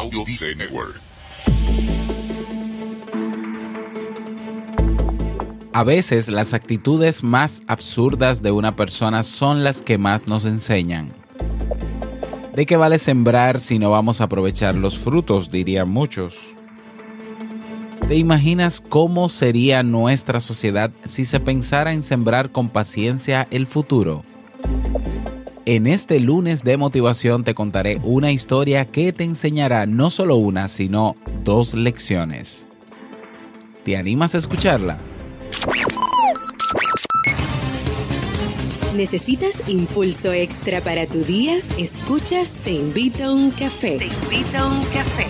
Audio Network. A veces las actitudes más absurdas de una persona son las que más nos enseñan. ¿De qué vale sembrar si no vamos a aprovechar los frutos? dirían muchos. ¿Te imaginas cómo sería nuestra sociedad si se pensara en sembrar con paciencia el futuro? En este lunes de motivación te contaré una historia que te enseñará no solo una, sino dos lecciones. ¿Te animas a escucharla? ¿Necesitas impulso extra para tu día? Escuchas Te invito a un café. Te invito a un café.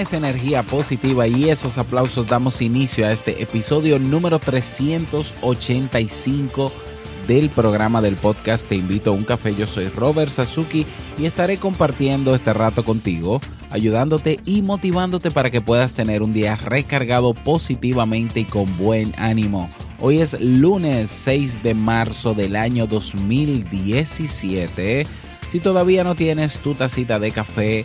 Esa energía positiva y esos aplausos damos inicio a este episodio número 385 del programa del podcast Te invito a un café. Yo soy Robert Sasuki y estaré compartiendo este rato contigo, ayudándote y motivándote para que puedas tener un día recargado positivamente y con buen ánimo. Hoy es lunes 6 de marzo del año 2017. Si todavía no tienes tu tacita de café,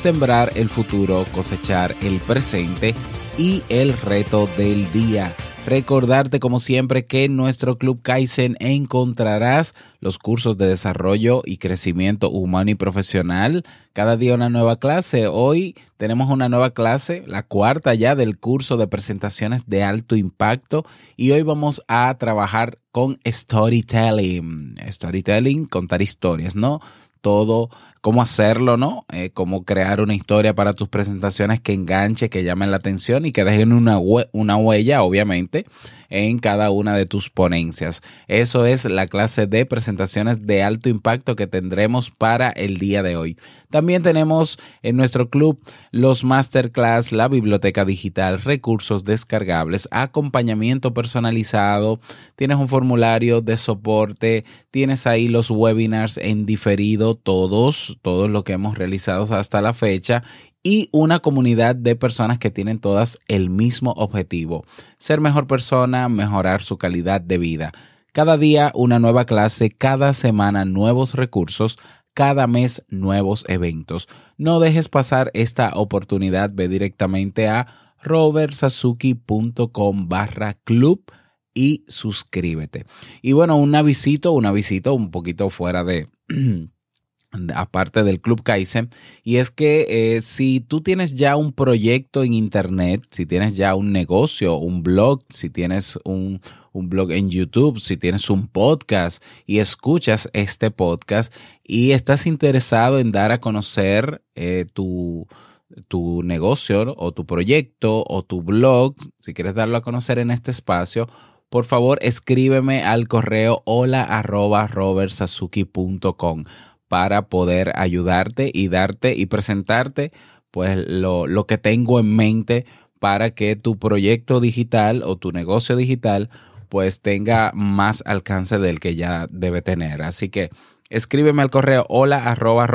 sembrar el futuro, cosechar el presente y el reto del día. Recordarte como siempre que en nuestro Club Kaizen encontrarás los cursos de desarrollo y crecimiento humano y profesional. Cada día una nueva clase. Hoy tenemos una nueva clase, la cuarta ya del curso de presentaciones de alto impacto y hoy vamos a trabajar con storytelling. Storytelling, contar historias, ¿no? Todo cómo hacerlo, ¿no? Eh, cómo crear una historia para tus presentaciones que enganche, que llamen la atención y que dejen una, una huella, obviamente, en cada una de tus ponencias. Eso es la clase de presentaciones de alto impacto que tendremos para el día de hoy. También tenemos en nuestro club los masterclass, la biblioteca digital, recursos descargables, acompañamiento personalizado, tienes un formulario de soporte, tienes ahí los webinars en diferido, todos todo lo que hemos realizado hasta la fecha y una comunidad de personas que tienen todas el mismo objetivo, ser mejor persona, mejorar su calidad de vida. Cada día una nueva clase, cada semana nuevos recursos, cada mes nuevos eventos. No dejes pasar esta oportunidad, ve directamente a robertsazuki.com barra club y suscríbete. Y bueno, una visita, una visita un poquito fuera de aparte del Club Kaizen, y es que eh, si tú tienes ya un proyecto en Internet, si tienes ya un negocio, un blog, si tienes un, blog en YouTube, si tienes un podcast y escuchas este podcast y estás interesado en dar a conocer eh, tu, tu negocio o tu proyecto o tu blog, si quieres darlo a conocer en este espacio, por favor escríbeme al correo hola arroba para poder ayudarte y darte y presentarte pues lo, lo que tengo en mente para que tu proyecto digital o tu negocio digital pues tenga más alcance del que ya debe tener. Así que escríbeme al correo hola arroba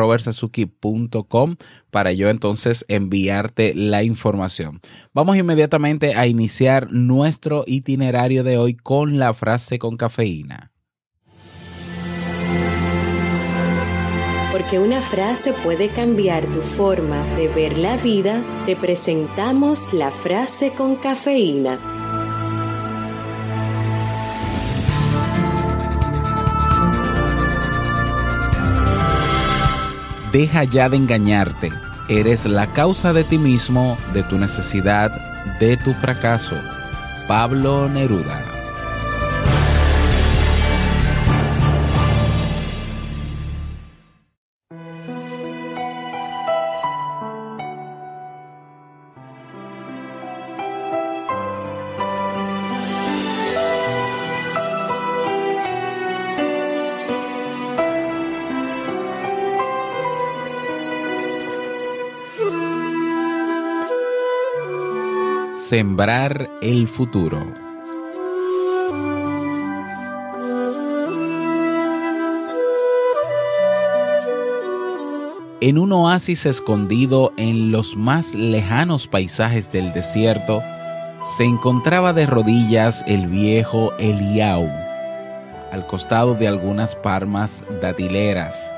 para yo entonces enviarte la información. Vamos inmediatamente a iniciar nuestro itinerario de hoy con la frase con cafeína. Porque una frase puede cambiar tu forma de ver la vida, te presentamos la frase con cafeína. Deja ya de engañarte. Eres la causa de ti mismo, de tu necesidad, de tu fracaso. Pablo Neruda. Sembrar el futuro. En un oasis escondido en los más lejanos paisajes del desierto, se encontraba de rodillas el viejo Eliau, al costado de algunas palmas datileras.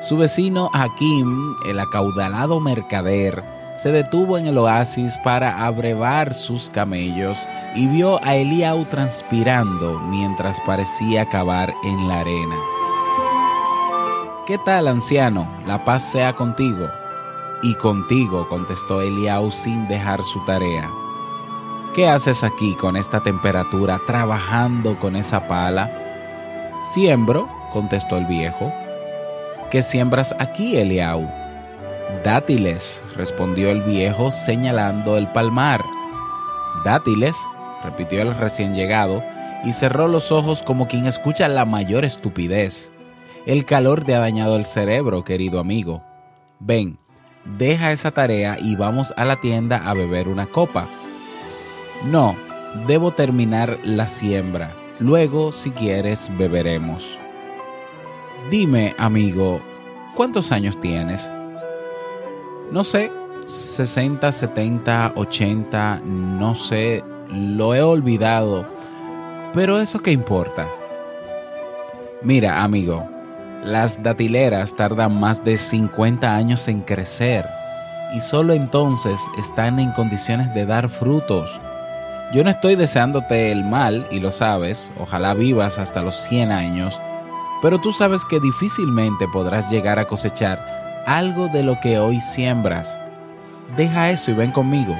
Su vecino Hakim, el acaudalado mercader, se detuvo en el oasis para abrevar sus camellos y vio a Eliau transpirando mientras parecía cavar en la arena. ¿Qué tal, anciano? La paz sea contigo. Y contigo, contestó Eliau sin dejar su tarea. ¿Qué haces aquí con esta temperatura trabajando con esa pala? Siembro, contestó el viejo. ¿Qué siembras aquí, Eliau? Dátiles, respondió el viejo señalando el palmar. Dátiles, repitió el recién llegado, y cerró los ojos como quien escucha la mayor estupidez. El calor te ha dañado el cerebro, querido amigo. Ven, deja esa tarea y vamos a la tienda a beber una copa. No, debo terminar la siembra. Luego, si quieres, beberemos. Dime, amigo, ¿cuántos años tienes? No sé, 60, 70, 80, no sé, lo he olvidado. Pero eso qué importa. Mira, amigo, las datileras tardan más de 50 años en crecer y solo entonces están en condiciones de dar frutos. Yo no estoy deseándote el mal, y lo sabes, ojalá vivas hasta los 100 años, pero tú sabes que difícilmente podrás llegar a cosechar algo de lo que hoy siembras. Deja eso y ven conmigo.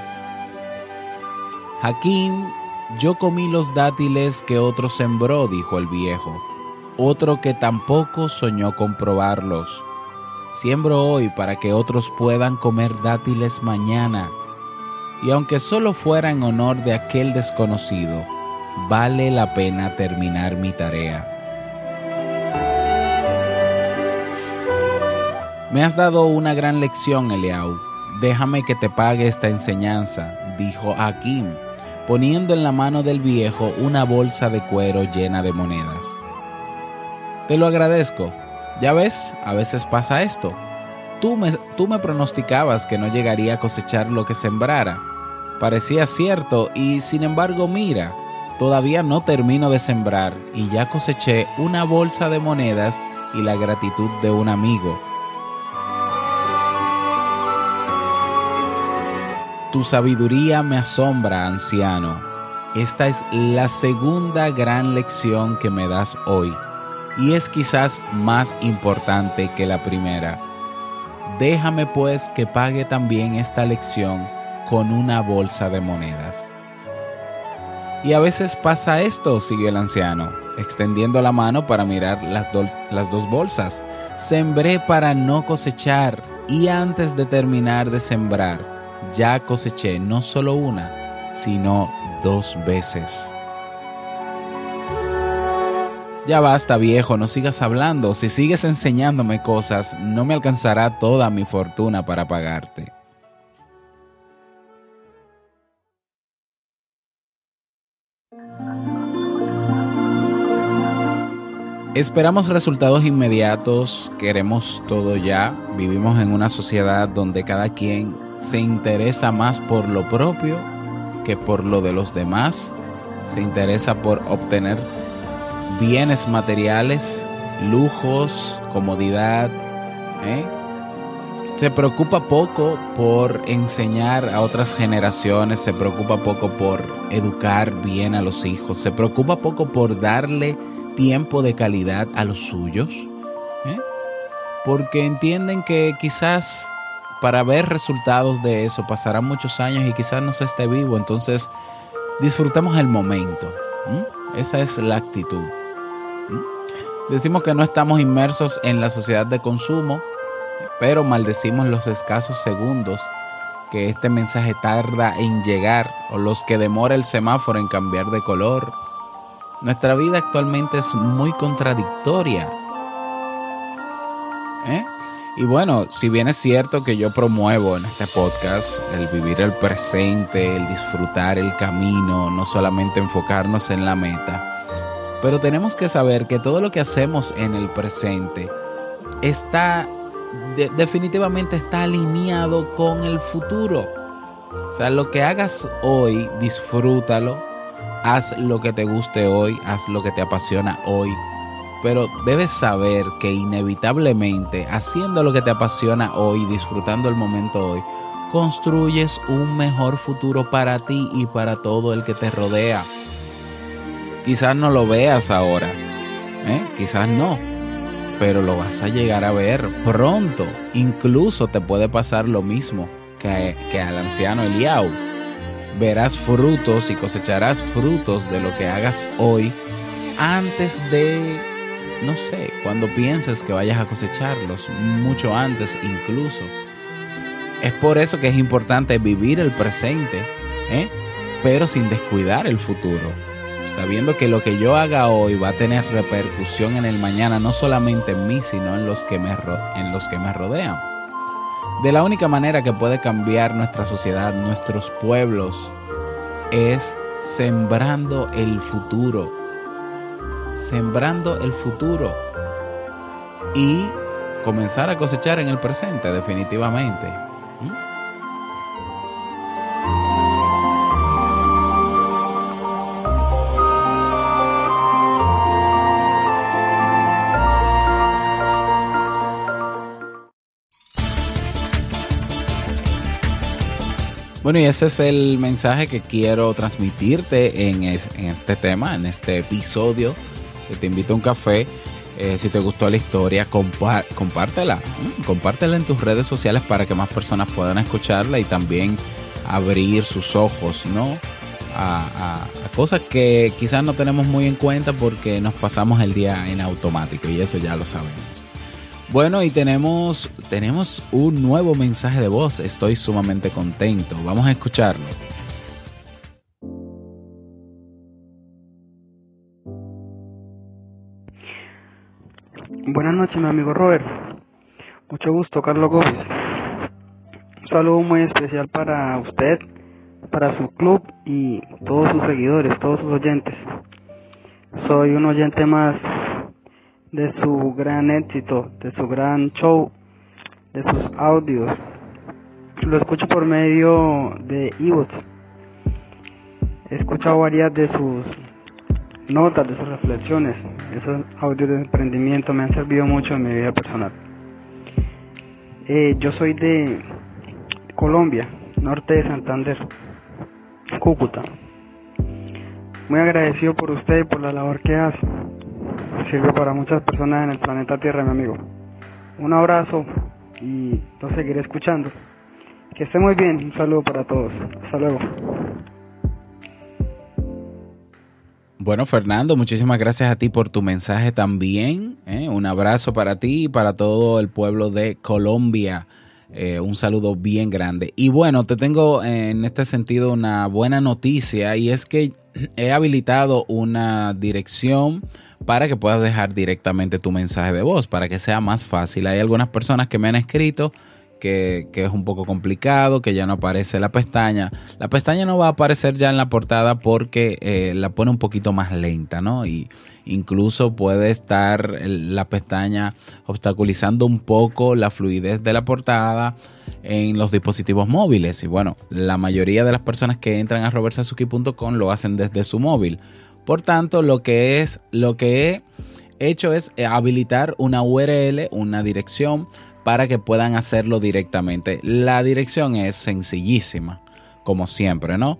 Jaquín, yo comí los dátiles que otro sembró, dijo el viejo, otro que tampoco soñó comprobarlos. Siembro hoy para que otros puedan comer dátiles mañana. Y aunque solo fuera en honor de aquel desconocido, vale la pena terminar mi tarea. Me has dado una gran lección, Eliau. Déjame que te pague esta enseñanza, dijo Hakim, poniendo en la mano del viejo una bolsa de cuero llena de monedas. Te lo agradezco. Ya ves, a veces pasa esto. Tú me, tú me pronosticabas que no llegaría a cosechar lo que sembrara. Parecía cierto y sin embargo mira, todavía no termino de sembrar y ya coseché una bolsa de monedas y la gratitud de un amigo Tu sabiduría me asombra, anciano. Esta es la segunda gran lección que me das hoy, y es quizás más importante que la primera. Déjame pues que pague también esta lección con una bolsa de monedas. Y a veces pasa esto, siguió el anciano, extendiendo la mano para mirar las, las dos bolsas. Sembré para no cosechar y antes de terminar de sembrar, ya coseché no solo una, sino dos veces. Ya basta viejo, no sigas hablando, si sigues enseñándome cosas, no me alcanzará toda mi fortuna para pagarte. Esperamos resultados inmediatos, queremos todo ya, vivimos en una sociedad donde cada quien se interesa más por lo propio que por lo de los demás, se interesa por obtener bienes materiales, lujos, comodidad, ¿eh? se preocupa poco por enseñar a otras generaciones, se preocupa poco por educar bien a los hijos, se preocupa poco por darle tiempo de calidad a los suyos, ¿eh? porque entienden que quizás para ver resultados de eso pasarán muchos años y quizás no esté vivo, entonces disfrutemos el momento. Esa es la actitud. Decimos que no estamos inmersos en la sociedad de consumo, pero maldecimos los escasos segundos que este mensaje tarda en llegar o los que demora el semáforo en cambiar de color. Nuestra vida actualmente es muy contradictoria. ¿Eh? Y bueno, si bien es cierto que yo promuevo en este podcast el vivir el presente, el disfrutar el camino, no solamente enfocarnos en la meta, pero tenemos que saber que todo lo que hacemos en el presente está definitivamente está alineado con el futuro. O sea, lo que hagas hoy, disfrútalo, haz lo que te guste hoy, haz lo que te apasiona hoy pero debes saber que inevitablemente haciendo lo que te apasiona hoy, disfrutando el momento hoy, construyes un mejor futuro para ti y para todo el que te rodea. Quizás no lo veas ahora, ¿eh? quizás no, pero lo vas a llegar a ver pronto. Incluso te puede pasar lo mismo que, que al anciano Eliau. Verás frutos y cosecharás frutos de lo que hagas hoy antes de no sé, cuando pienses que vayas a cosecharlos, mucho antes incluso. Es por eso que es importante vivir el presente, ¿eh? pero sin descuidar el futuro, sabiendo que lo que yo haga hoy va a tener repercusión en el mañana, no solamente en mí, sino en los que me, en los que me rodean. De la única manera que puede cambiar nuestra sociedad, nuestros pueblos, es sembrando el futuro sembrando el futuro y comenzar a cosechar en el presente definitivamente. Bueno, y ese es el mensaje que quiero transmitirte en, este tema, en este episodio te invito a un café. Eh, si te gustó la historia, compártela. Compártela en tus redes sociales para que más personas puedan escucharla y también abrir sus ojos, ¿no? A, cosas que quizás no tenemos muy en cuenta porque nos pasamos el día en automático y eso ya lo sabemos. Bueno, y tenemos, tenemos un nuevo mensaje de voz. Estoy sumamente contento. Vamos a escucharlo. Buenas noches, mi amigo Robert. Mucho gusto, Carlos Gómez. Un saludo muy especial para usted, para su club y todos sus seguidores, todos sus oyentes. Soy un oyente más de su gran éxito, de su gran show, de sus audios. Lo escucho por medio de ebooks. He escuchado varias de sus notas, de sus reflexiones. Esos audios de emprendimiento me han servido mucho en mi vida personal. Eh, yo soy de Colombia, norte de Santander, Cúcuta. Muy agradecido por usted y por la labor que hace. Sirve para muchas personas en el planeta Tierra, mi amigo. Un abrazo y lo seguiré escuchando. Que esté muy bien. Un saludo para todos. Hasta luego. Bueno, Fernando, muchísimas gracias a ti por tu mensaje también. ¿eh? Un abrazo para ti y para todo el pueblo de Colombia. Eh, un saludo bien grande. Y bueno, te tengo en este sentido una buena noticia y es que he habilitado una dirección para que puedas dejar directamente tu mensaje de voz, para que sea más fácil. Hay algunas personas que me han escrito que, es un poco complicado, que ya no aparece la pestaña. La pestaña no va a aparecer ya en la portada porque eh, la pone un poquito más lenta, ¿no? Y incluso puede estar la pestaña obstaculizando un poco la fluidez de la portada en los dispositivos móviles. Y bueno, la mayoría de las personas que entran a robertsazuki.com lo hacen desde su móvil. Por tanto, lo que es, lo que he hecho es habilitar una URL, una dirección para que puedan hacerlo directamente. La dirección es sencillísima, como siempre, ¿no?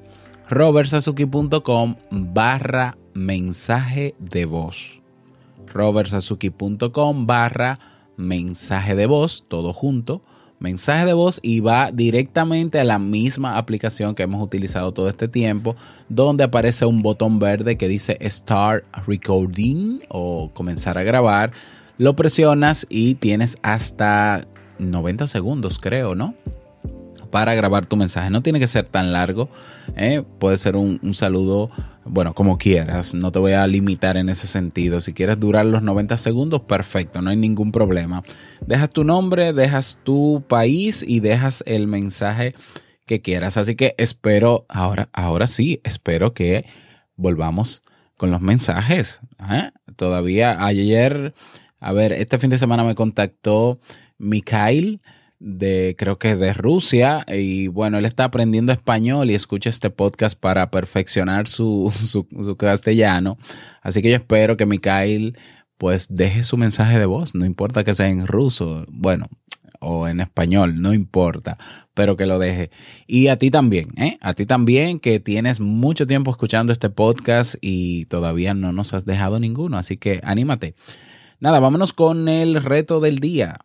robertsazuki.com barra mensaje de voz. robertsazuki.com barra mensaje de voz, todo junto mensaje de voz y va directamente a la misma aplicación que hemos utilizado todo este tiempo, donde aparece un botón verde que dice Start Recording o comenzar a grabar. Lo presionas y tienes hasta 90 segundos, creo, ¿no? para grabar tu mensaje. No tiene que ser tan largo. ¿eh? Puede ser un, saludo, bueno, como quieras. No te voy a limitar en ese sentido. Si quieres durar los 90 segundos, perfecto, no hay ningún problema. Dejas tu nombre, dejas tu país y dejas el mensaje que quieras. Así que espero, ahora, ahora sí, espero que volvamos con los mensajes. ¿eh? Todavía ayer, a ver, este fin de semana me contactó Mikhail de creo que de Rusia y bueno, él está aprendiendo español y escucha este podcast para perfeccionar su, su, castellano. Así que yo espero que Mikhail pues deje su mensaje de voz, no importa que sea en ruso, bueno, o en español, no importa, pero que lo deje. Y a ti también, ¿eh? A ti también que tienes mucho tiempo escuchando este podcast y todavía no nos has dejado ninguno, así que anímate. Nada, vámonos con el reto del día.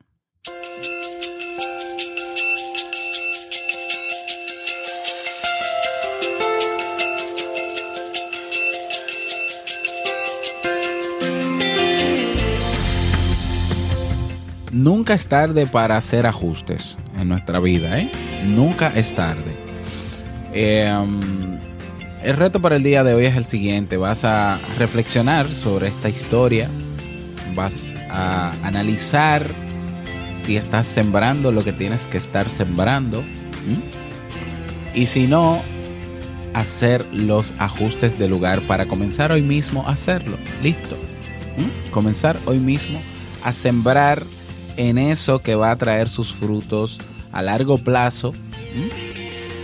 nunca es tarde para hacer ajustes en nuestra vida, ¿eh? Nunca es tarde. Em, el reto para el día de hoy es el siguiente. Vas a reflexionar sobre esta historia. Analizar si estás sembrando lo que tienes que estar sembrando. Y si no, hacer los ajustes de lugar para comenzar hoy mismo a hacerlo. Listo. Comenzar hoy mismo a sembrar en eso que va a traer sus frutos a largo plazo,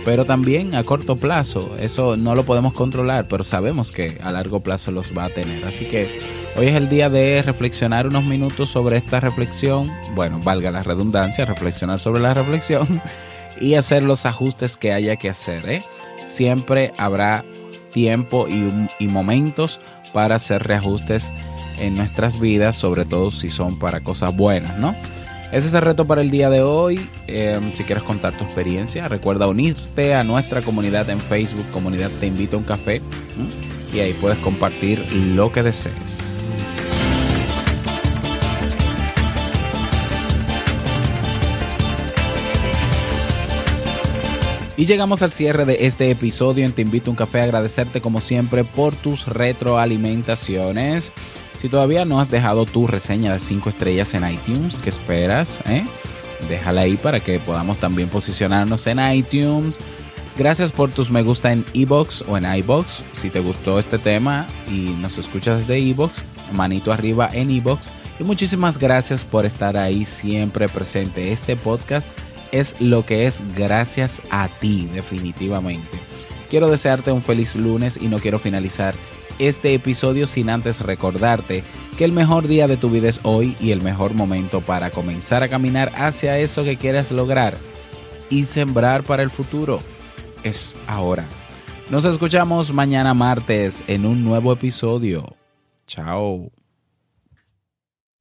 pero también a corto plazo. Eso no lo podemos controlar, pero sabemos que a largo plazo los va a tener. Así que hoy es el día de reflexionar unos minutos sobre esta reflexión. Bueno, valga la redundancia, reflexionar sobre la reflexión y hacer los ajustes que haya que hacer. ¿eh? Siempre habrá tiempo y, momentos para hacer reajustes en nuestras vidas, sobre todo si son para cosas buenas, ¿no? Ese es el reto para el día de hoy. Em, si quieres contar tu experiencia, recuerda unirte a nuestra comunidad en Facebook, comunidad Te Invito a un Café, y ahí puedes compartir lo que desees. Y llegamos al cierre de este episodio en Te Invito a un Café. Agradecerte como siempre por tus retroalimentaciones. Si todavía no has dejado tu reseña de 5 estrellas en iTunes, ¿qué esperas? Eh? Déjala ahí para que podamos también posicionarnos en iTunes. Gracias por tus me gusta en iBox o en iBox. Si te gustó este tema y nos escuchas desde iBox, manito arriba en iBox. Y muchísimas gracias por estar ahí siempre presente. Este podcast es lo que es gracias a ti, definitivamente. Quiero desearte un feliz lunes y no quiero finalizar este episodio sin antes recordarte que el mejor día de tu vida es hoy y el mejor momento para comenzar a caminar hacia eso que quieres lograr y sembrar para el futuro es ahora. Nos escuchamos mañana martes en un nuevo episodio. Chao.